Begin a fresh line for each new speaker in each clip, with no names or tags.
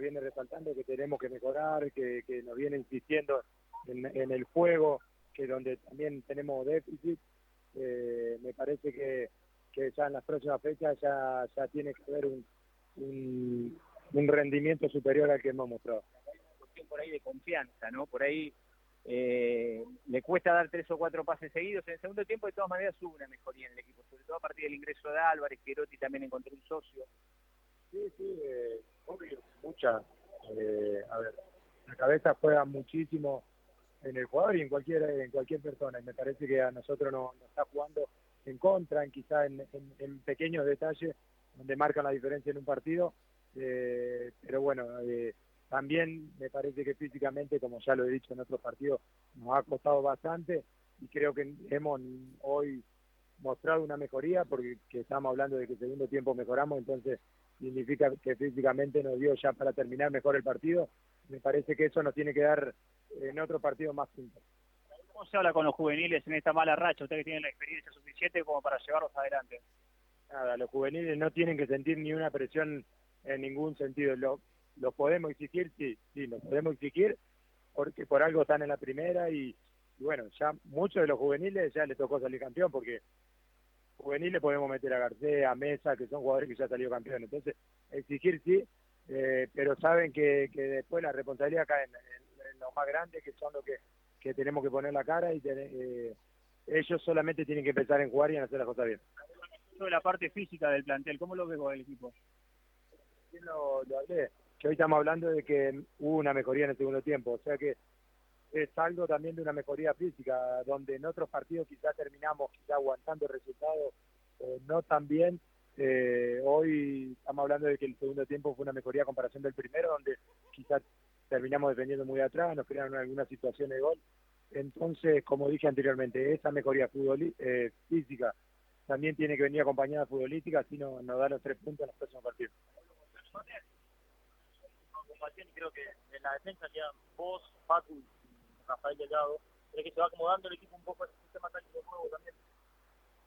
viene resaltando que tenemos que mejorar, que, nos viene insistiendo en, el juego, que donde también tenemos déficit. Eh, me parece que, ya en las próximas fechas ya, ya tiene que haber un, un, rendimiento superior al que hemos mostrado.
Por ahí de confianza, ¿no? Por ahí eh, le cuesta dar tres o cuatro pases seguidos. En el segundo tiempo, de todas maneras, hubo una mejoría en el equipo, sobre todo a partir del ingreso de Álvarez, Querotti también encontró un socio.
Sí, sí, eh, obvio, mucha. Eh, a ver, la cabeza juega muchísimo en el jugador y en cualquier en cualquier persona. Y me parece que a nosotros nos, está jugando en contra, en quizá en, pequeños detalles donde marcan la diferencia en un partido. Eh, pero bueno, también me parece que físicamente, como ya lo he dicho en otros partidos, nos ha costado bastante y creo que hemos hoy mostrado una mejoría porque estamos hablando de que el segundo tiempo mejoramos, entonces significa que físicamente nos dio ya para terminar mejor el partido. Me parece que eso nos tiene que dar en otro partido más simple.
¿Cómo se habla con los juveniles en esta mala racha? Usted que tiene la experiencia suficiente como para llevarlos adelante.
Nada, los juveniles no tienen que sentir ni una presión en ningún sentido. Lo, lo podemos exigir, sí, sí, lo podemos exigir porque por algo están en la primera y, y bueno, ya muchos de los juveniles ya les tocó salir campeón porque juveniles podemos meter a García, a Mesa, que son jugadores que ya han salido campeones. Entonces, exigir sí, eh, pero saben que, después la responsabilidad cae en, los más grandes, que son los que, tenemos que poner la cara y eh, ellos solamente tienen que empezar en jugar y en hacer las cosas bien.
Sobre la parte física del plantel, ¿cómo lo ves vos el equipo?
lo, lo hablé, que hoy estamos hablando de que hubo una mejoría en el segundo tiempo, o sea que es algo también de una mejoría física, donde en otros partidos quizás terminamos quizá aguantando el resultado eh, no tan bien. Eh, hoy estamos hablando de que el segundo tiempo fue una mejoría a comparación del primero, donde quizás terminamos defendiendo muy atrás, nos crearon algunas situaciones de gol. Entonces, como dije anteriormente, esa mejoría eh, física también tiene que venir acompañada futbolística, si no nos da los tres puntos en los próximos partidos.
Creo que en la defensa quedan vos, Facu Rafael Delgado, ¿cree que se va acomodando el equipo un poco a ese sistema táctico nuevo también?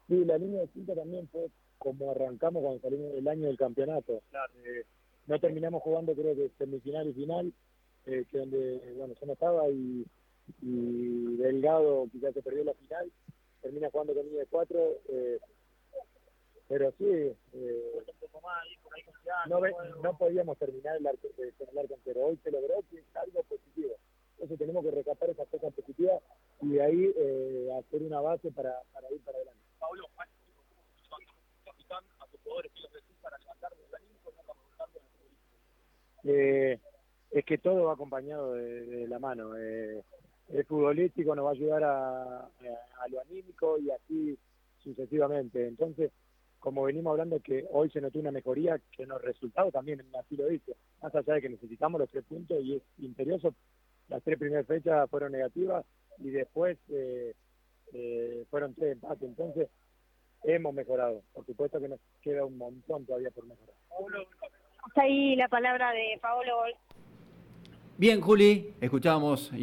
Sí, la línea de cinta también fue como arrancamos cuando salimos el año del campeonato. Eh, no terminamos jugando creo que semifinal y final, eh, que donde bueno yo no estaba y, Delgado quizás se perdió la final, termina jugando con línea de cuatro, eh, pero sí, eh, no, no podíamos terminar el arco, el arco entero. Hoy se logró que es algo positivo. Entonces tenemos que rescatar esas cosas positivas y de ahí eh, hacer una base para, para ir para adelante.
Pablo, capitán, a tus jugadores que los decís para levantar el anímico,
eh, es que todo va acompañado de, la mano. Eh, el futbolístico nos va a ayudar a, a, lo anímico y así sucesivamente. Entonces, como venimos hablando que hoy se notó una mejoría, que en los resultados también así lo dice, más allá de que necesitamos los tres puntos y es imperioso las tres primeras fechas fueron negativas y después eh, eh, fueron tres empates. Entonces, hemos mejorado. Por supuesto que nos queda un montón todavía por mejorar.
Está ahí la palabra de Paolo.
Bien, Juli, escuchamos.